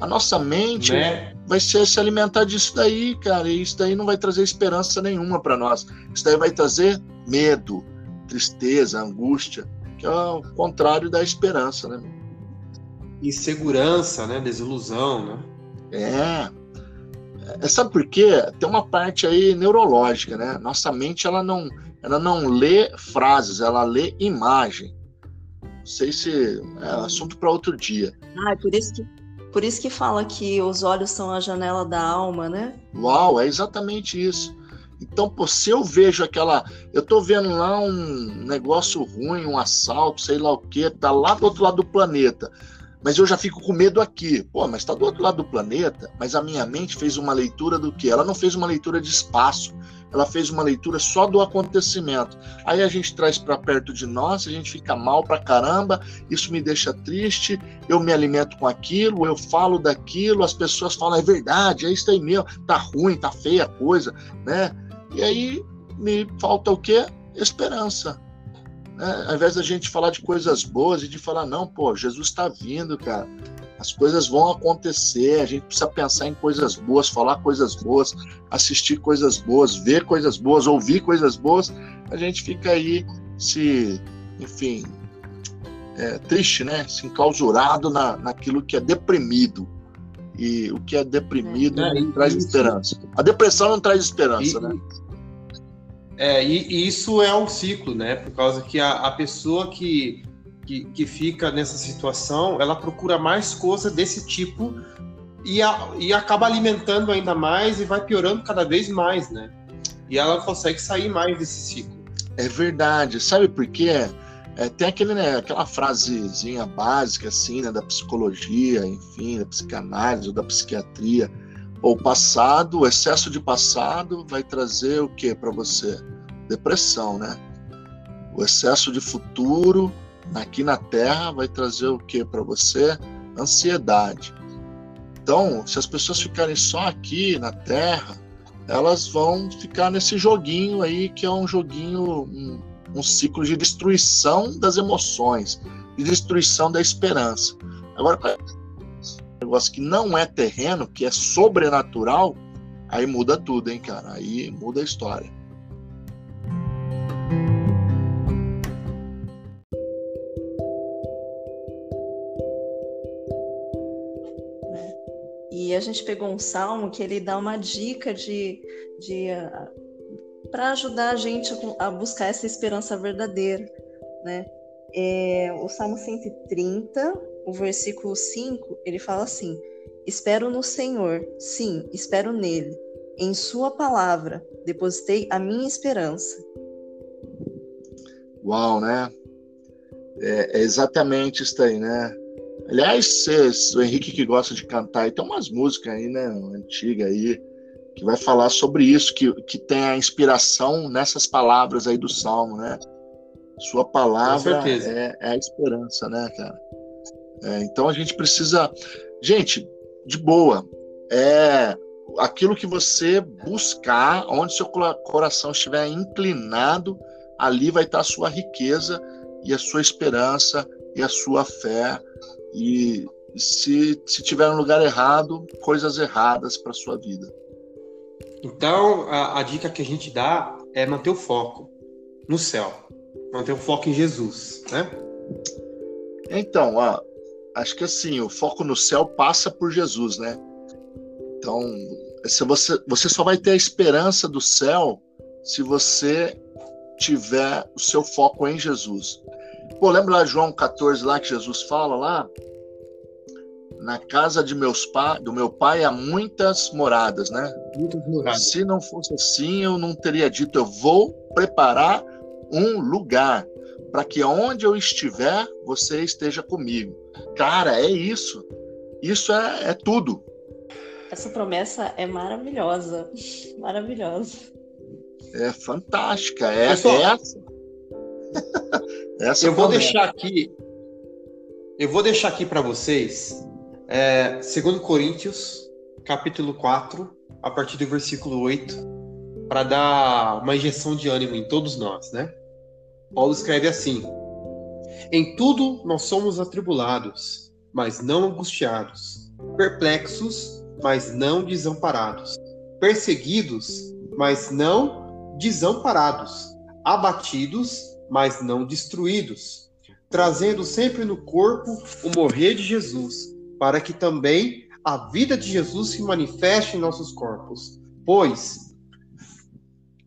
A nossa mente né? vai ser se alimentar disso daí, cara, e isso daí não vai trazer esperança nenhuma para nós. Isso daí vai trazer medo, tristeza, angústia, que é o contrário da esperança, né? Insegurança, né? Desilusão, né? É. É, sabe por quê? Tem uma parte aí neurológica, né? Nossa mente ela não, ela não lê frases, ela lê imagem. Não sei se é assunto para outro dia. Ah, é por isso que por isso que fala que os olhos são a janela da alma, né? Uau, é exatamente isso. Então, pô, se eu vejo aquela. Eu tô vendo lá um negócio ruim, um assalto, sei lá o quê, tá lá do outro lado do planeta mas eu já fico com medo aqui. Pô, mas está do outro lado do planeta, mas a minha mente fez uma leitura do que? Ela não fez uma leitura de espaço, ela fez uma leitura só do acontecimento. Aí a gente traz para perto de nós, a gente fica mal pra caramba, isso me deixa triste, eu me alimento com aquilo, eu falo daquilo, as pessoas falam, é verdade, é isso aí mesmo, tá ruim, tá feia a coisa, né? E aí me falta o quê? Esperança. Né? Ao invés da gente falar de coisas boas e de falar, não, pô, Jesus está vindo, cara. As coisas vão acontecer, a gente precisa pensar em coisas boas, falar coisas boas, assistir coisas boas, ver coisas boas, ouvir coisas boas. A gente fica aí se, enfim, é, triste, né? Se enclausurado na, naquilo que é deprimido. E o que é deprimido é, não traz isso. esperança. A depressão não traz esperança, e, né? É, e, e, isso é um ciclo, né? Por causa que a, a pessoa que, que, que, fica nessa situação, ela procura mais coisa desse tipo e, a, e acaba alimentando ainda mais e vai piorando cada vez mais, né? E ela consegue sair mais desse ciclo. É verdade. Sabe por quê? É, tem aquele, né, aquela frasezinha básica assim, né, da psicologia, enfim, da psicanálise ou da psiquiatria. O passado, o excesso de passado vai trazer o que para você? Depressão, né? O excesso de futuro aqui na Terra vai trazer o que para você? Ansiedade. Então, se as pessoas ficarem só aqui na Terra, elas vão ficar nesse joguinho aí que é um joguinho um, um ciclo de destruição das emoções, de destruição da esperança. Agora, negócio que não é terreno, que é sobrenatural, aí muda tudo, hein, cara? Aí muda a história. E a gente pegou um salmo que ele dá uma dica de, de uh, para ajudar a gente a buscar essa esperança verdadeira, né? É, o Salmo 130, o versículo 5, ele fala assim: Espero no Senhor, sim, espero nele. Em Sua palavra depositei a minha esperança. Uau, né? É, é exatamente isso aí, né? Aliás, o Henrique que gosta de cantar, e tem umas músicas aí, né, antiga aí, que vai falar sobre isso, que, que tem a inspiração nessas palavras aí do Salmo, né? Sua palavra é, é, a esperança, né, cara? É, então a gente precisa. Gente, de boa, é aquilo que você buscar, onde seu coração estiver inclinado, ali vai estar a sua riqueza e a sua esperança e a sua fé. E se, se tiver no lugar errado, coisas erradas para sua vida. Então, a, a, dica que a gente dá é manter o foco no céu, manter o foco em Jesus, né? Então, ó, acho que assim, o foco no céu passa por Jesus, né? Então, se você, você só vai ter a esperança do céu se você tiver o seu foco em Jesus. Pô, lembra lá João 14 lá que Jesus fala lá? na casa de meus pa... do meu pai há muitas moradas, né? Muitas moradas. Se não fosse assim, eu não teria dito, eu vou preparar um lugar para que onde eu estiver, você esteja comigo. Cara, é isso. Isso é, é tudo. Essa promessa é maravilhosa. Maravilhosa. É fantástica. É Pessoal, essa. essa eu vou deixar aqui. Eu vou deixar aqui para vocês é, segundo Coríntios, capítulo 4, a partir do versículo 8, para dar uma injeção de ânimo em todos nós, né? Paulo escreve assim: Em tudo nós somos atribulados, mas não angustiados, perplexos, mas não desamparados, perseguidos, mas não desamparados, abatidos, mas não destruídos, trazendo sempre no corpo o morrer de Jesus para que também a vida de Jesus se manifeste em nossos corpos. Pois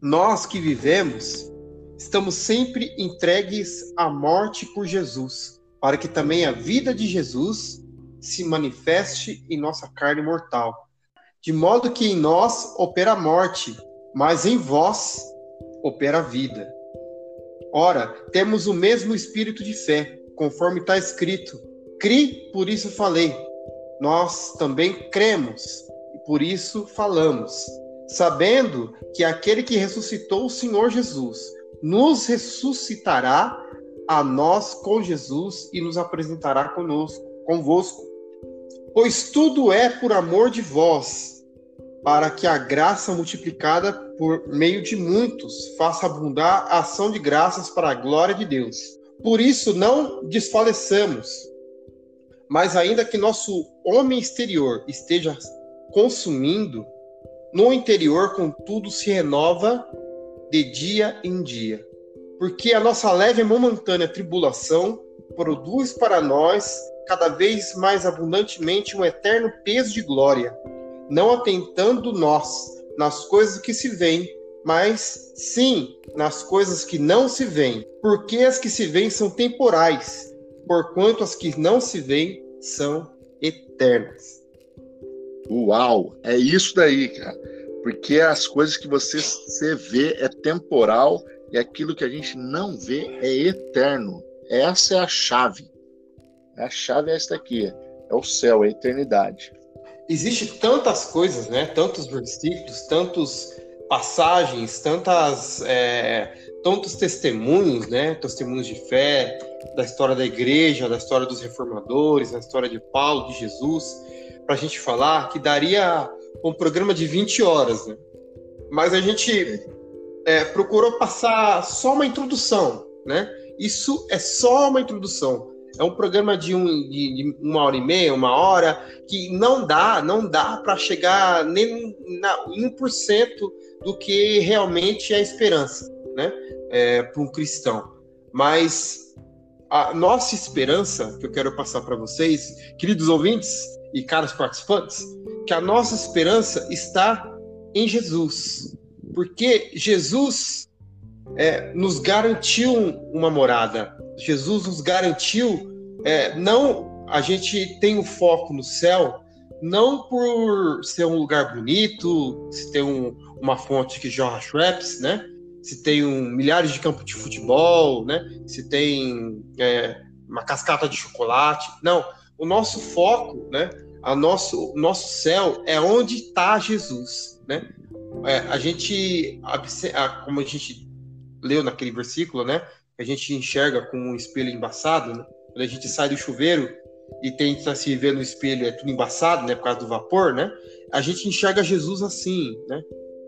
nós que vivemos estamos sempre entregues à morte por Jesus, para que também a vida de Jesus se manifeste em nossa carne mortal. De modo que em nós opera a morte, mas em vós opera a vida. Ora, temos o mesmo espírito de fé, conforme está escrito: Cri, por isso falei. Nós também cremos e por isso falamos, sabendo que aquele que ressuscitou o Senhor Jesus nos ressuscitará a nós com Jesus e nos apresentará conosco, convosco. Pois tudo é por amor de vós, para que a graça multiplicada por meio de muitos faça abundar a ação de graças para a glória de Deus. Por isso não desfaleçamos, mas ainda que nosso homem exterior esteja consumindo, no interior, contudo, se renova de dia em dia. Porque a nossa leve e momentânea tribulação produz para nós cada vez mais abundantemente um eterno peso de glória, não atentando nós nas coisas que se veem, mas sim nas coisas que não se veem, porque as que se veem são temporais, porquanto as que não se veem são eternas. Uau, é isso daí, cara. Porque as coisas que você, você vê é temporal e aquilo que a gente não vê é eterno. Essa é a chave. A chave é esta aqui. É o céu, é a eternidade. Existe tantas coisas, né? Tantos versículos, tantos passagens, tantas, é, tantos testemunhos, né? Testemunhos de fé, da história da igreja, da história dos reformadores, da história de Paulo, de Jesus, para a gente falar que daria um programa de 20 horas, né? Mas a gente é, procurou passar só uma introdução, né? Isso é só uma introdução. É um programa de, um, de, de uma hora e meia, uma hora, que não dá, não dá para chegar nem na, em 1% do que realmente é a esperança, né? É, para um cristão. Mas a nossa esperança, que eu quero passar para vocês, queridos ouvintes e caros participantes, que a nossa esperança está em Jesus. Porque Jesus é, nos garantiu uma morada. Jesus nos garantiu, é, não a gente tem o foco no céu, não por ser um lugar bonito, se tem um, uma fonte que jorra Schweppes, né? Se tem um, milhares de campos de futebol, né? Se tem é, uma cascata de chocolate. Não, o nosso foco, né? A nosso, nosso céu é onde está Jesus, né? É, a gente, como a gente leu naquele versículo, né? A gente enxerga com um espelho embaçado, né? Quando a gente sai do chuveiro e tenta se ver no espelho, é tudo embaçado, né? Por causa do vapor, né? A gente enxerga Jesus assim, né?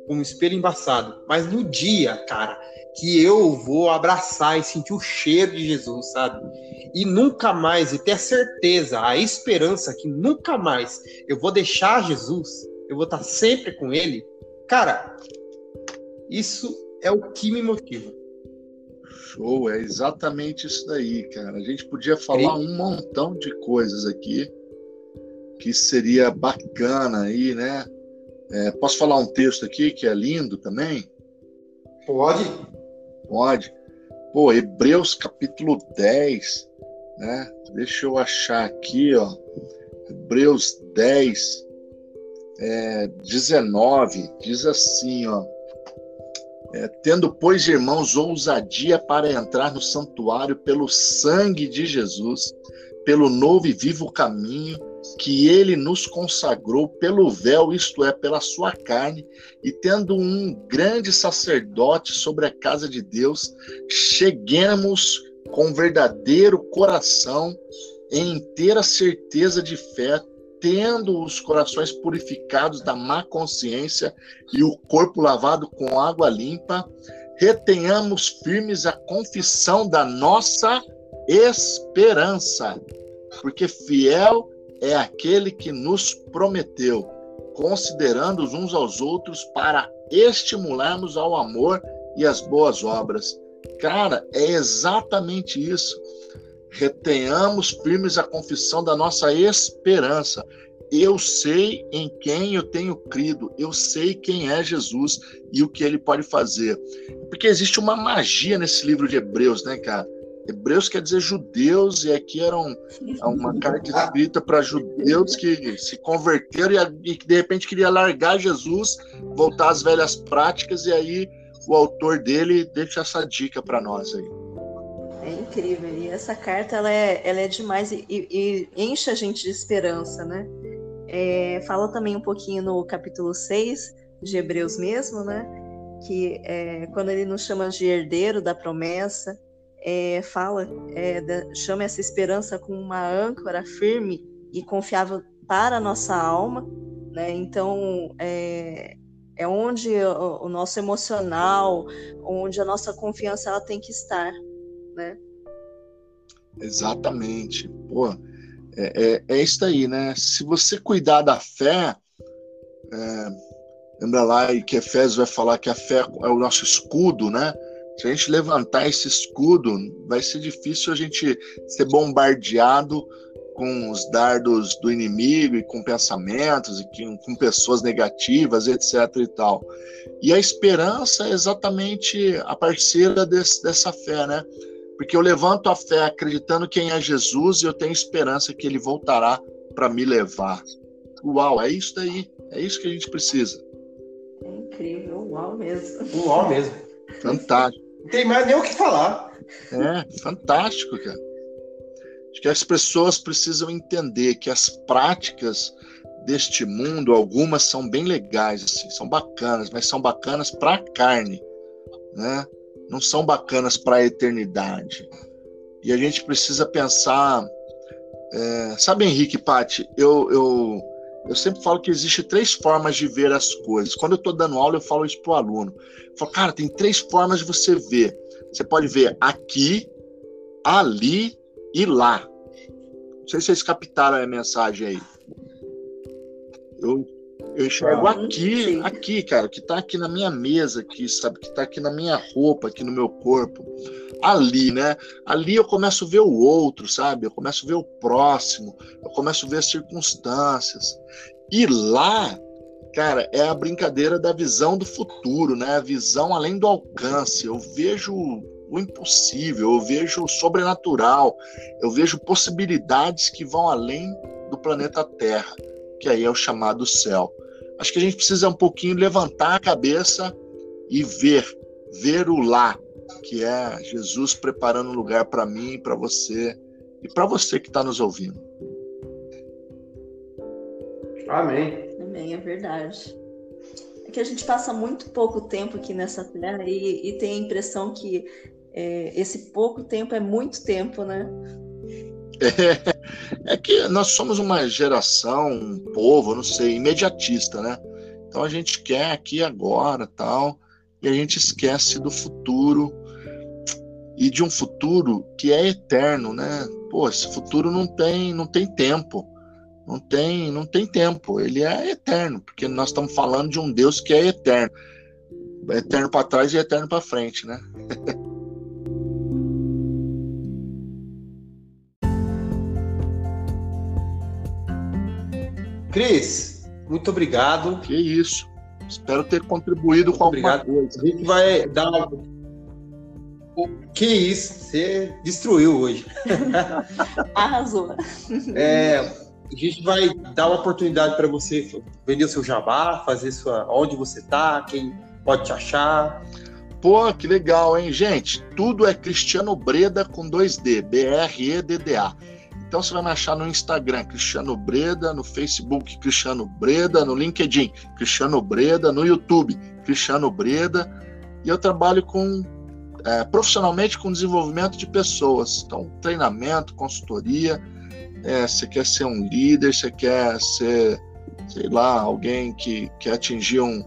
Um espelho embaçado. Mas no dia, cara, que eu vou abraçar e sentir o cheiro de Jesus, sabe? E nunca mais, e ter a certeza, a esperança que nunca mais eu vou deixar Jesus, eu vou estar sempre com Ele, cara, isso é o que me motiva. Show, é exatamente isso daí, cara. A gente podia falar um montão de coisas aqui que seria bacana aí, né? É, posso falar um texto aqui que é lindo também? Pode. Pode. Pô, Hebreus capítulo 10, né? Deixa eu achar aqui, ó. Hebreus 10, é, 19, diz assim, ó. É, tendo, pois, irmãos, ousadia para entrar no santuário pelo sangue de Jesus, pelo novo e vivo caminho que ele nos consagrou pelo véu, isto é, pela sua carne, e tendo um grande sacerdote sobre a casa de Deus, cheguemos com verdadeiro coração, em inteira certeza de fé, tendo os corações purificados da má consciência e o corpo lavado com água limpa, retenhamos firmes a confissão da nossa esperança, porque fiel é aquele que nos prometeu, considerando os uns aos outros para estimularmos ao amor e às boas obras. Cara, é exatamente isso retenhamos firmes a confissão da nossa esperança. Eu sei em quem eu tenho crido, eu sei quem é Jesus e o que ele pode fazer. Porque existe uma magia nesse livro de Hebreus, né, cara? Hebreus quer dizer judeus, e aqui era um, é uma carta escrita para judeus que se converteram e, que de repente queria largar Jesus, voltar às velhas práticas, e aí o autor dele deixa essa dica para nós aí. É incrível. E essa carta ela é, ela é demais e, e, e enche a gente de esperança, né? É, fala também um pouquinho no capítulo 6 de Hebreus mesmo, né? Que é, quando ele nos chama de herdeiro da promessa, é, fala, é, da, chama essa esperança com uma âncora firme e confiável para a nossa alma, né? Então, é, é onde o, o, nosso emocional, onde a nossa confiança ela tem que estar, né? Exatamente. Pô, é, é, é isso aí, né? Se você cuidar da fé, é, lembra lá que Efésios vai falar que a fé é o nosso escudo, né? Se a gente levantar esse escudo, vai ser difícil a gente ser bombardeado com os dardos do inimigo e com pensamentos e com pessoas negativas, etc. e tal. E a esperança é exatamente a parceira desse, dessa fé, né? Porque eu levanto a fé acreditando quem é Jesus e eu tenho esperança que ele voltará para me levar. Uau, é isso daí. É isso que a gente precisa. É incrível, uau mesmo. Uau mesmo. Fantástico. Não tem mais nem o que falar. É, fantástico, cara. Acho que as pessoas precisam entender que as práticas deste mundo, algumas são bem legais, assim, são bacanas, mas são bacanas para a carne, né? não são bacanas para a eternidade. E a gente precisa pensar. É, sabe, Henrique Pati, eu, eu, eu sempre falo que existe três formas de ver as coisas. Quando eu estou dando aula, eu falo isso para o aluno. Eu falo, cara, tem três formas de você ver. Você pode ver aqui, ali e lá. Não sei se vocês captaram a mensagem aí. Eu, eu enxergo aqui, sim. aqui, cara, que tá aqui na minha mesa, aqui, sabe? Que tá aqui na minha roupa, aqui no meu corpo. Ali, né? Ali eu começo a ver o outro, sabe? Eu começo a ver o próximo, eu começo a ver as circunstâncias. E lá, cara, é a brincadeira da visão do futuro, né? A visão além do alcance. Eu vejo o impossível, eu vejo o sobrenatural, eu vejo possibilidades que vão além do planeta Terra, que aí é o chamado céu. Acho que a gente precisa um pouquinho levantar a cabeça e ver, ver o lá, que é Jesus preparando um lugar para mim, para você e para você que está nos ouvindo. Amém. Amém, é verdade. É que a gente passa muito pouco tempo aqui nessa terra e, e tem a impressão que é, esse pouco tempo é muito tempo, né? É, é, que nós somos uma geração, um povo, não sei, imediatista, né? Então a gente quer aqui agora, tal, e a gente esquece do futuro e de um futuro que é eterno, né? Pô, esse futuro não tem, não tem tempo. Não tem, não tem tempo, ele é eterno, porque nós estamos falando de um Deus que é eterno. É eterno para trás e eterno para frente, né? Cris, muito obrigado. Que isso. Espero ter contribuído muito com alguma obrigado. coisa. A gente vai dar o que isso? Você destruiu hoje. Arrasou. É, a gente vai dar uma oportunidade para você vender o seu jabá, fazer sua. onde você está, quem pode te achar. Pô, que legal, hein, gente? Tudo é Cristiano Breda com 2D, B-R-E-D-D-A. Então você vai me achar no Instagram, Cristiano Breda, no Facebook, Cristiano Breda, no LinkedIn, Cristiano Breda, no YouTube, Cristiano Breda. E eu trabalho com é, profissionalmente com desenvolvimento de pessoas. Então, treinamento, consultoria. É, você quer ser um líder, você quer ser, sei lá, alguém que quer atingir um.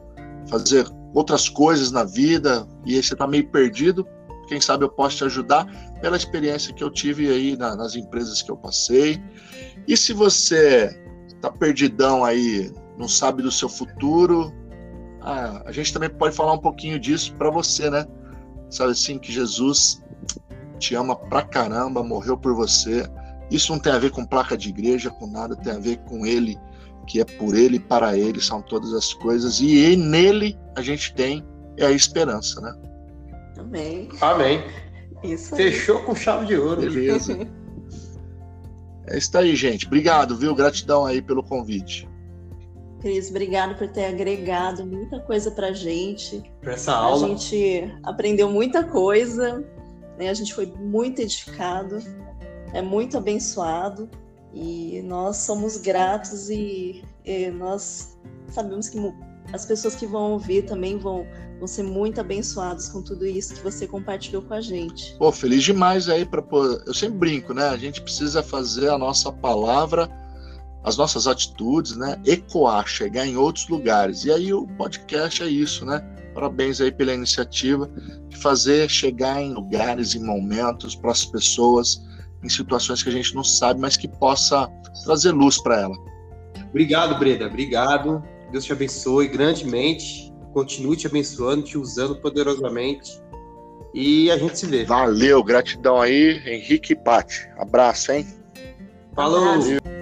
fazer outras coisas na vida e aí você está meio perdido, quem sabe eu posso te ajudar pela experiência que eu tive aí na, nas empresas que eu passei. E se você está perdidão aí, não sabe do seu futuro, ah, a gente também pode falar um pouquinho disso para você, né? Sabe assim, que Jesus te ama pra caramba, morreu por você. Isso não tem a ver com placa de igreja, com nada, tem a ver com Ele, que é por Ele e para Ele, são todas as coisas. E nele a gente tem é a esperança, né? Amém. Amém. Isso Fechou com chave de ouro. Beleza. é isso aí, gente. Obrigado, viu? Gratidão aí pelo convite. Cris, obrigado por ter agregado muita coisa pra gente. Pra essa aula. A gente aprendeu muita coisa, né? A gente foi muito edificado, é muito abençoado e nós somos gratos e, e nós sabemos que as pessoas que vão ouvir também vão vão ser muito abençoados com tudo isso que você compartilhou com a gente. Pô, feliz demais aí para eu sempre brinco, né? A gente precisa fazer a nossa palavra as nossas atitudes, né, ecoar, chegar em outros lugares. E aí o podcast é isso, né? Parabéns aí pela iniciativa de fazer chegar em lugares, em momentos, para as pessoas, em situações que a gente não sabe, mas que possa trazer luz para ela. Obrigado, Breda. Obrigado. Deus te abençoe grandemente. Continue te abençoando, te usando poderosamente. E a gente se vê. Valeu, gratidão aí, Henrique e Pati. Abraço, hein? Falou! Abraço.